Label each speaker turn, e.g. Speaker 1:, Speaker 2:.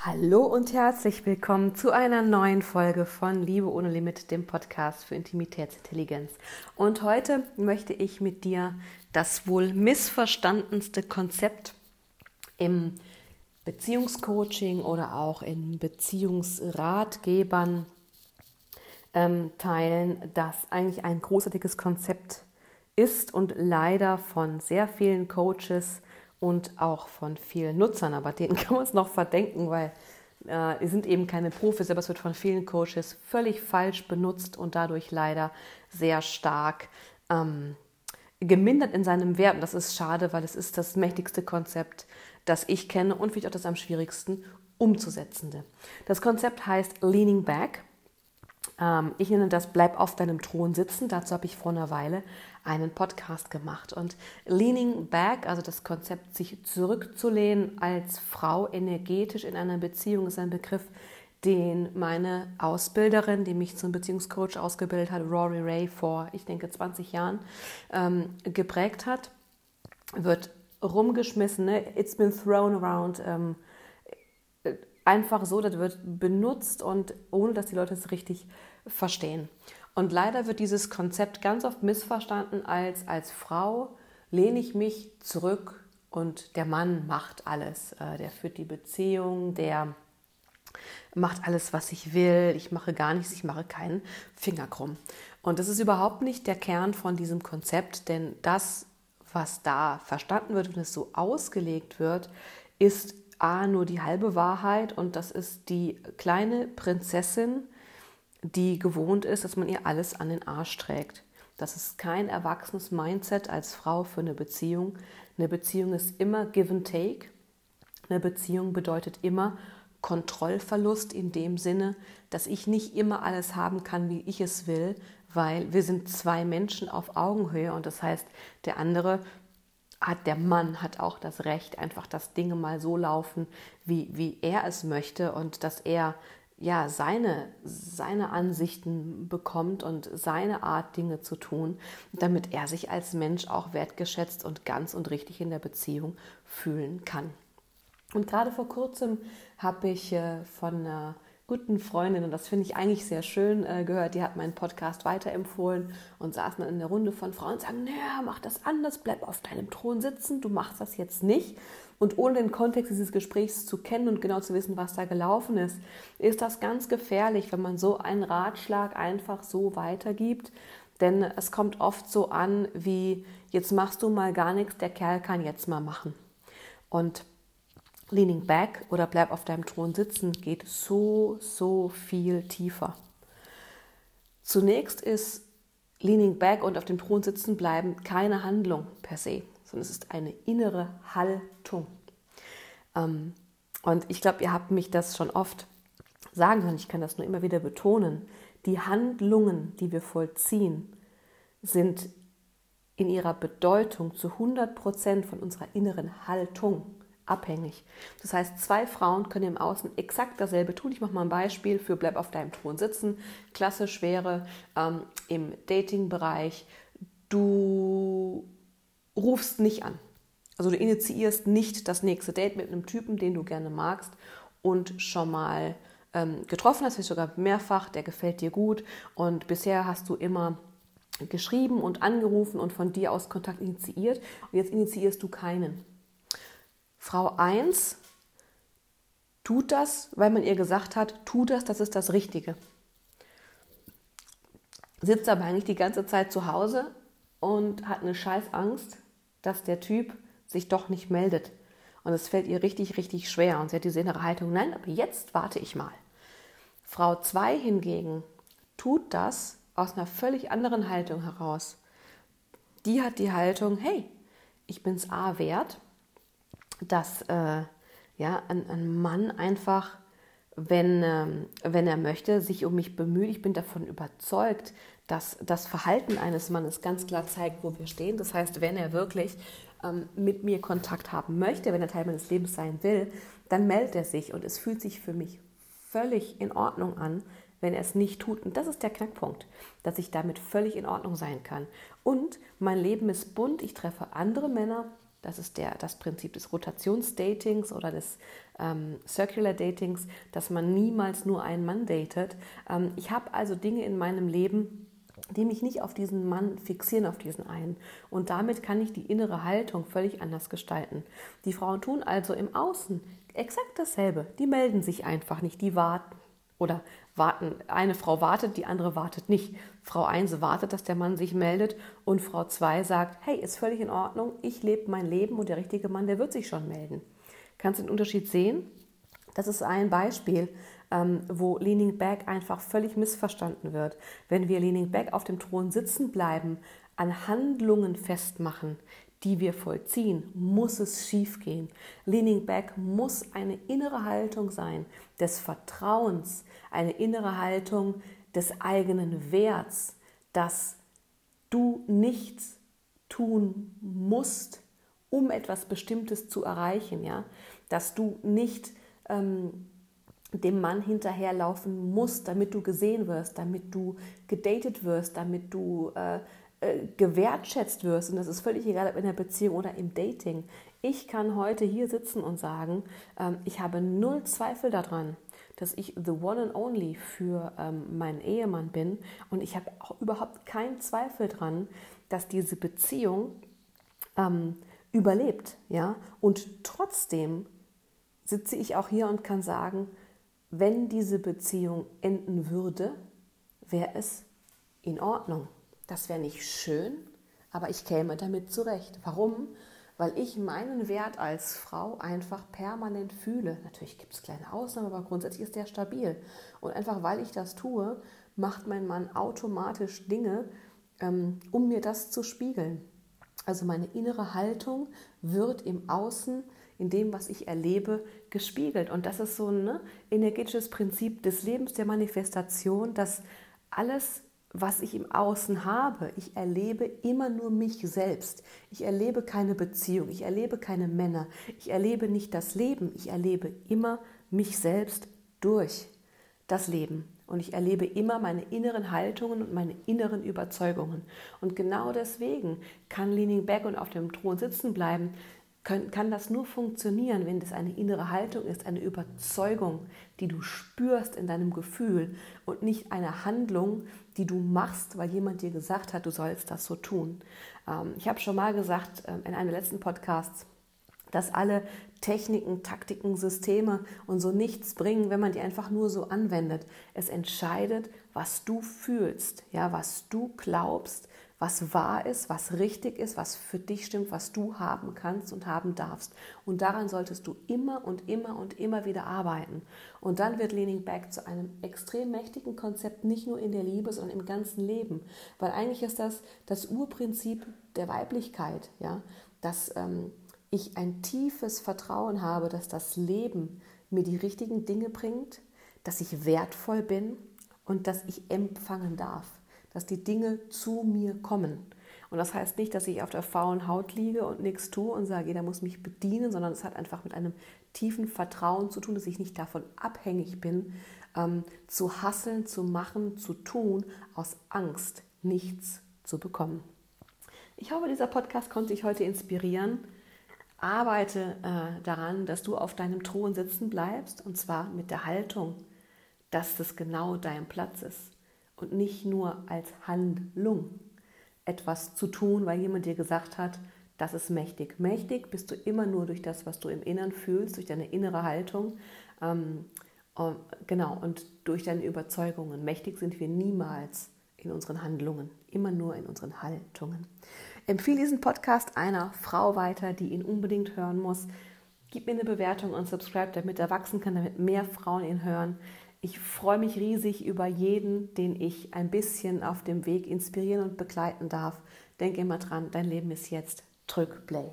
Speaker 1: Hallo und herzlich willkommen zu einer neuen Folge von Liebe ohne Limit, dem Podcast für Intimitätsintelligenz. Und heute möchte ich mit dir das wohl missverstandenste Konzept im Beziehungscoaching oder auch in Beziehungsratgebern ähm, teilen, das eigentlich ein großartiges Konzept ist und leider von sehr vielen Coaches und auch von vielen Nutzern, aber denen kann man es noch verdenken, weil äh, sind eben keine Profis, aber es wird von vielen Coaches völlig falsch benutzt und dadurch leider sehr stark ähm, gemindert in seinem Wert. Und das ist schade, weil es ist das mächtigste Konzept, das ich kenne und vielleicht auch das am schwierigsten umzusetzende. Das Konzept heißt Leaning Back. Ähm, ich nenne das Bleib auf deinem Thron sitzen. Dazu habe ich vor einer Weile einen Podcast gemacht. Und Leaning Back, also das Konzept, sich zurückzulehnen als Frau energetisch in einer Beziehung, ist ein Begriff, den meine Ausbilderin, die mich zum Beziehungscoach ausgebildet hat, Rory Ray, vor, ich denke, 20 Jahren ähm, geprägt hat, wird rumgeschmissen. Ne? It's been thrown around. Ähm, einfach so, das wird benutzt und ohne dass die Leute es richtig verstehen. Und leider wird dieses Konzept ganz oft missverstanden als als Frau lehne ich mich zurück und der Mann macht alles. Äh, der führt die Beziehung, der macht alles, was ich will, ich mache gar nichts, ich mache keinen Finger krumm. Und das ist überhaupt nicht der Kern von diesem Konzept, denn das, was da verstanden wird, wenn es so ausgelegt wird, ist A, nur die halbe Wahrheit und das ist die kleine Prinzessin, die gewohnt ist, dass man ihr alles an den Arsch trägt. Das ist kein erwachsenes Mindset als Frau für eine Beziehung. Eine Beziehung ist immer Give and Take. Eine Beziehung bedeutet immer Kontrollverlust in dem Sinne, dass ich nicht immer alles haben kann, wie ich es will, weil wir sind zwei Menschen auf Augenhöhe und das heißt, der andere hat der Mann hat auch das Recht, einfach, dass Dinge mal so laufen, wie, wie er es möchte und dass er ja seine, seine Ansichten bekommt und seine Art, Dinge zu tun, damit er sich als Mensch auch wertgeschätzt und ganz und richtig in der Beziehung fühlen kann. Und gerade vor kurzem habe ich äh, von einer guten Freundin, und das finde ich eigentlich sehr schön, äh, gehört, die hat meinen Podcast weiterempfohlen und saßen dann in der Runde von Frauen und sagen, naja, mach das anders, bleib auf deinem Thron sitzen, du machst das jetzt nicht. Und ohne den Kontext dieses Gesprächs zu kennen und genau zu wissen, was da gelaufen ist, ist das ganz gefährlich, wenn man so einen Ratschlag einfach so weitergibt. Denn es kommt oft so an wie, jetzt machst du mal gar nichts, der Kerl kann jetzt mal machen. Und Leaning Back oder Bleib auf deinem Thron sitzen geht so, so viel tiefer. Zunächst ist Leaning Back und auf dem Thron sitzen bleiben keine Handlung per se, sondern es ist eine innere Haltung. Ähm, und ich glaube, ihr habt mich das schon oft sagen hören, ich kann das nur immer wieder betonen. Die Handlungen, die wir vollziehen, sind in ihrer Bedeutung zu 100 Prozent von unserer inneren Haltung abhängig. Das heißt, zwei Frauen können im Außen exakt dasselbe tun. Ich mache mal ein Beispiel für Bleib auf deinem Thron sitzen. Klassisch wäre ähm, im Dating-Bereich, du rufst nicht an. Also du initiierst nicht das nächste Date mit einem Typen, den du gerne magst und schon mal ähm, getroffen hast, vielleicht sogar mehrfach, der gefällt dir gut und bisher hast du immer geschrieben und angerufen und von dir aus Kontakt initiiert und jetzt initiierst du keinen. Frau 1 tut das, weil man ihr gesagt hat, tu das, das ist das Richtige. Sitzt aber eigentlich die ganze Zeit zu Hause und hat eine scheiß Angst, dass der Typ sich doch nicht meldet. Und es fällt ihr richtig, richtig schwer. Und sie hat diese innere Haltung, nein, aber jetzt warte ich mal. Frau 2 hingegen tut das aus einer völlig anderen Haltung heraus. Die hat die Haltung, hey, ich bin es A wert, dass äh, ja, ein, ein, Mann einfach, wenn, ähm, wenn er möchte, sich um mich bemüht. Ich bin davon überzeugt, dass das Verhalten eines Mannes ganz klar zeigt, wo wir stehen. Das heißt, wenn er wirklich ähm, mit mir Kontakt haben möchte, wenn er Teil meines Lebens sein will, dann meldet er sich und es fühlt sich für mich völlig in Ordnung an, wenn er es nicht tut. Und das ist der Knackpunkt, dass ich damit völlig in Ordnung sein kann. Und mein Leben ist bunt, ich treffe andere Männer, das ist der, das Prinzip des Rotationsdatings oder des ähm, Circular Datings, dass man niemals nur einen Mann datet. Ähm, ich habe also Dinge in meinem Leben, die mich nicht auf diesen Mann fixieren, auf diesen einen. Und damit kann ich die innere Haltung völlig anders gestalten. Die Frauen tun also im Außen exakt dasselbe. Die melden sich einfach nicht, die warten. Oder warten, eine Frau wartet, die andere wartet nicht. Frau 1 wartet, dass der Mann sich meldet und Frau 2 sagt, hey, ist völlig in Ordnung, ich lebe mein Leben und der richtige Mann, der wird sich schon melden. Kannst du den Unterschied sehen? Das ist ein Beispiel, ähm, wo Leaning Back einfach völlig missverstanden wird. Wenn wir Leaning Back auf dem Thron sitzen bleiben, an Handlungen festmachen, die wir vollziehen, muss es schiefgehen. Leaning Back muss eine innere Haltung sein des Vertrauens, eine innere Haltung des eigenen Werts, dass du nichts tun musst, um etwas Bestimmtes zu erreichen, ja, dass du nicht ähm, dem Mann hinterherlaufen musst, damit du gesehen wirst, damit du gedatet wirst, damit du äh, äh, gewertschätzt wirst. Und das ist völlig egal, ob in der Beziehung oder im Dating. Ich kann heute hier sitzen und sagen, ähm, ich habe null Zweifel daran, dass ich the one and only für ähm, meinen Ehemann bin. Und ich habe auch überhaupt keinen Zweifel daran, dass diese Beziehung ähm, überlebt. Ja? Und trotzdem sitze ich auch hier und kann sagen, wenn diese Beziehung enden würde, wäre es in Ordnung. Das wäre nicht schön, aber ich käme damit zurecht. Warum? Weil ich meinen Wert als Frau einfach permanent fühle. Natürlich gibt es kleine Ausnahmen, aber grundsätzlich ist der stabil. Und einfach weil ich das tue, macht mein Mann automatisch Dinge, ähm, um mir das zu spiegeln. Also meine innere Haltung wird im Außen, in dem, was ich erlebe, gespiegelt. Und das ist so ein ne, energetisches Prinzip des Lebens, der Manifestation, dass alles was ich im Außen habe. Ich erlebe immer nur mich selbst. Ich erlebe keine Beziehung, ich erlebe keine Männer, ich erlebe nicht das Leben, ich erlebe immer mich selbst durch das Leben. Und ich erlebe immer meine inneren Haltungen und meine inneren Überzeugungen. Und genau deswegen kann Leaning Back und auf dem Thron sitzen bleiben kann, das nur funktionieren, wenn das eine innere Haltung ist, eine Überzeugung, die du spürst in deinem Gefühl und nicht eine Handlung, die du machst, weil jemand dir gesagt hat, du sollst das so tun. Ähm, ich habe schon mal gesagt ähm, in einem letzten Podcast, dass alle Techniken, Taktiken, Systeme und so nichts bringen, wenn man die einfach nur so anwendet. Es entscheidet, was du fühlst, ja, was du glaubst, was wahr ist, was richtig ist, was für dich stimmt, was du haben kannst und haben darfst. Und daran solltest du immer und immer und immer wieder arbeiten. Und dann wird Leaning Back zu einem extrem mächtigen Konzept, nicht nur in der Liebe, sondern im ganzen Leben. Weil eigentlich ist das das Urprinzip der Weiblichkeit, ja, dass ähm, ich ein tiefes Vertrauen habe, dass das Leben mir die richtigen Dinge bringt, dass ich wertvoll bin und dass ich empfangen darf dass die Dinge zu mir kommen. Und das heißt nicht, dass ich auf der faulen Haut liege und nichts tue und sage, jeder muss mich bedienen, sondern es hat einfach mit einem tiefen Vertrauen zu tun, dass ich nicht davon abhängig bin, ähm, zu hasseln, zu machen, zu tun, aus Angst nichts zu bekommen. Ich hoffe, dieser Podcast konnte dich heute inspirieren. Arbeite äh, daran, dass du auf deinem Thron sitzen bleibst und zwar mit der Haltung, dass das genau dein Platz ist und nicht nur als Handlung etwas zu tun, weil jemand dir gesagt hat, das ist mächtig. Mächtig bist du immer nur durch das, was du im Innern fühlst, durch deine innere Haltung. Ähm, äh, genau, und durch deine Überzeugungen. Mächtig sind wir niemals in unseren Handlungen, immer nur in unseren Haltungen. Empfehle diesen Podcast einer Frau weiter, die ihn unbedingt hören muss. Gib mir eine Bewertung und subscribe, damit er wachsen kann, damit mehr Frauen ihn hören. Ich freue mich riesig über jeden, den ich ein bisschen auf dem Weg inspirieren und begleiten darf. Denke immer dran, dein Leben ist jetzt. Drück Play.